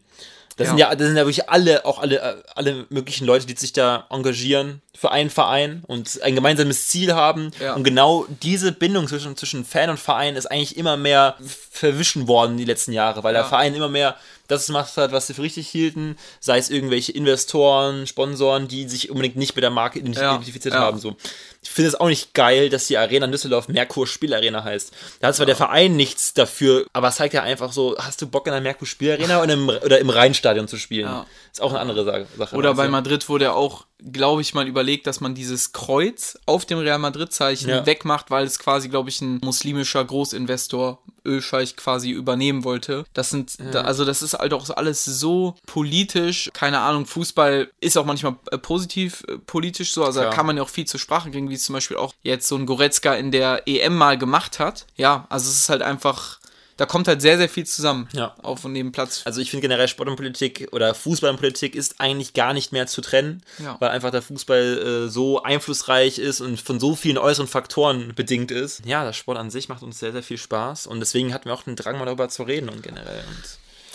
Das Ja. sind ja, das sind ja wirklich alle, auch alle, alle möglichen Leute, die sich da engagieren für einen Verein und ein gemeinsames Ziel haben. Ja. Und genau diese Bindung zwischen, zwischen Fan und Verein ist eigentlich immer mehr verwischen worden die letzten Jahre, weil der Ja. Verein immer mehr das gemacht hat, was sie für richtig hielten, sei es irgendwelche Investoren, Sponsoren, die sich unbedingt nicht mit der Marke ident- Ja. identifiziert Ja. haben. So. ich finde es auch nicht geil, dass die Arena Düsseldorf Merkur Spielarena heißt. Da hat zwar der Verein nichts dafür, aber es zeigt ja einfach so, hast du Bock in der Merkur Spielarena oder im, oder im Rheinstadion zu spielen? Ja. Ist auch eine andere Sa- Sache. Oder bei Madrid wurde ja auch, glaube ich, mal überlegt, dass man dieses Kreuz auf dem Real Madrid-Zeichen Ja. wegmacht, weil es quasi, glaube ich, ein muslimischer Großinvestor, Ölscheich quasi übernehmen wollte. Das sind, da, also das ist halt auch alles so politisch. Keine Ahnung, Fußball ist auch manchmal äh, positiv äh, politisch so. Also da Klar. kann man ja auch viel zur Sprache kriegen, wie es zum Beispiel auch jetzt so ein Goretzka in der EM mal gemacht hat. Ja, also es ist halt einfach, da kommt halt sehr, sehr viel zusammen Ja. auf und neben Platz. Also ich finde generell Sport und Politik oder Fußball und Politik ist eigentlich gar nicht mehr zu trennen, Ja. weil einfach der Fußball äh, so einflussreich ist und von so vielen äußeren Faktoren bedingt ist. Ja, der Sport an sich macht uns sehr, sehr viel Spaß und deswegen hatten wir auch den Drang, mal darüber zu reden und generell. Und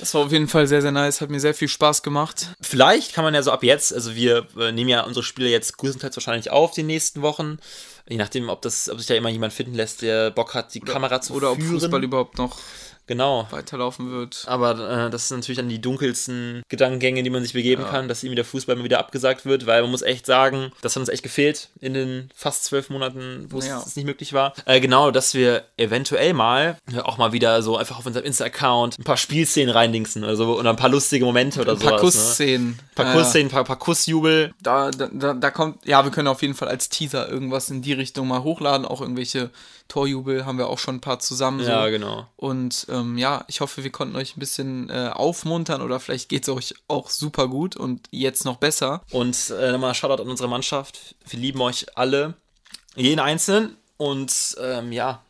Das war auf jeden Fall sehr, sehr nice, hat mir sehr viel Spaß gemacht. vielleicht kann man ja so ab jetzt, also wir äh, nehmen ja unsere Spiele jetzt größtenteils wahrscheinlich auf die nächsten Wochen, je nachdem, ob, das, ob sich da immer jemand finden lässt, der Bock hat, die Kamera zu Oder ob führen. Fußball überhaupt noch Genau. weiterlaufen wird. Aber äh, das sind natürlich dann die dunkelsten Gedankengänge, die man sich begeben kann, dass irgendwie der Fußball mal wieder abgesagt wird, weil man muss echt sagen, das hat uns echt gefehlt in den fast zwölf Monaten, wo es Ja. nicht möglich war. Äh, genau, dass wir eventuell mal äh, auch mal wieder so einfach auf unserem Insta-Account ein paar Spielszenen reindingsen oder so oder ein paar lustige Momente oder Ein so. paar Ne? Kussszenen. Ein paar Ja, Kussszenen, ein paar, paar Kussjubel. Da, da, da kommt, ja, wir können auf jeden Fall als Teaser irgendwas in die Richtung mal hochladen. Auch irgendwelche Torjubel haben wir auch schon ein paar zusammen. So. Ja, genau. Und ähm, ja, ich hoffe, wir konnten euch ein bisschen äh, aufmuntern oder vielleicht geht es euch auch super gut und jetzt noch besser. Und äh, nochmal Shoutout an unsere Mannschaft. Wir lieben euch alle, jeden Einzelnen. Und ähm, ja,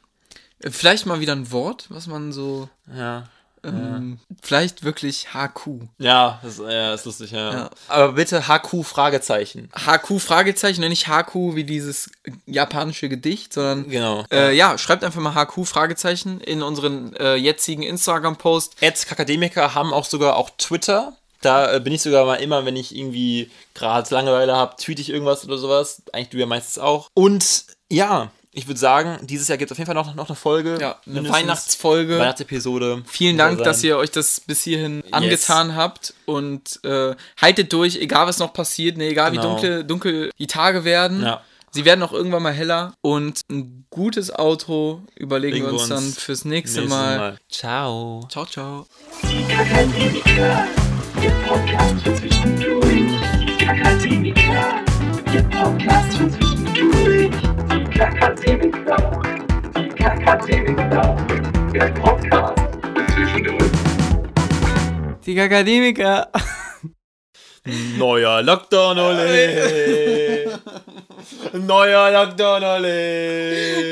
Vielleicht mal wieder ein Wort, was man so. ja. Ähm, Vielleicht wirklich HQ. Ja, das ja, ist lustig, ja. Ja. Aber bitte HQ Fragezeichen. HQ Fragezeichen, und nicht HQ wie dieses japanische Gedicht, sondern Genau. Äh, ja, schreibt einfach mal HQ Fragezeichen in unseren äh, jetzigen Instagram-Post. Ads Kakademiker haben auch sogar auch Twitter. Da äh, bin ich sogar mal immer, wenn ich irgendwie gerade Langeweile habe, tweete ich irgendwas oder sowas. Eigentlich du ja meistens auch. Und ja, ich würde sagen, dieses Jahr gibt es auf jeden Fall noch, noch eine Folge. Ja, eine. Weihnachtsfolge. Weihnachtsepisode. Vielen Dank, ja dass sein. ihr euch das bis hierhin angetan habt und äh, haltet durch, egal was noch passiert, ne, egal Genau. wie dunkel, dunkel die Tage werden. Ja. Sie werden auch irgendwann mal heller und ein gutes Outro überlegen Legen wir uns, uns dann fürs nächste, Nächstes Mal. Ciao. Ciao, ciao. Die Kakademiker, der Podcast für zwischendurch. Die Kakademiker, der Podcast für zwischendurch. Die Kakademiker, die Kakademiker, der Podcast zwischendurch. Die Akademiker. Neuer Lockdown, ole. Neuer Lockdown, ole.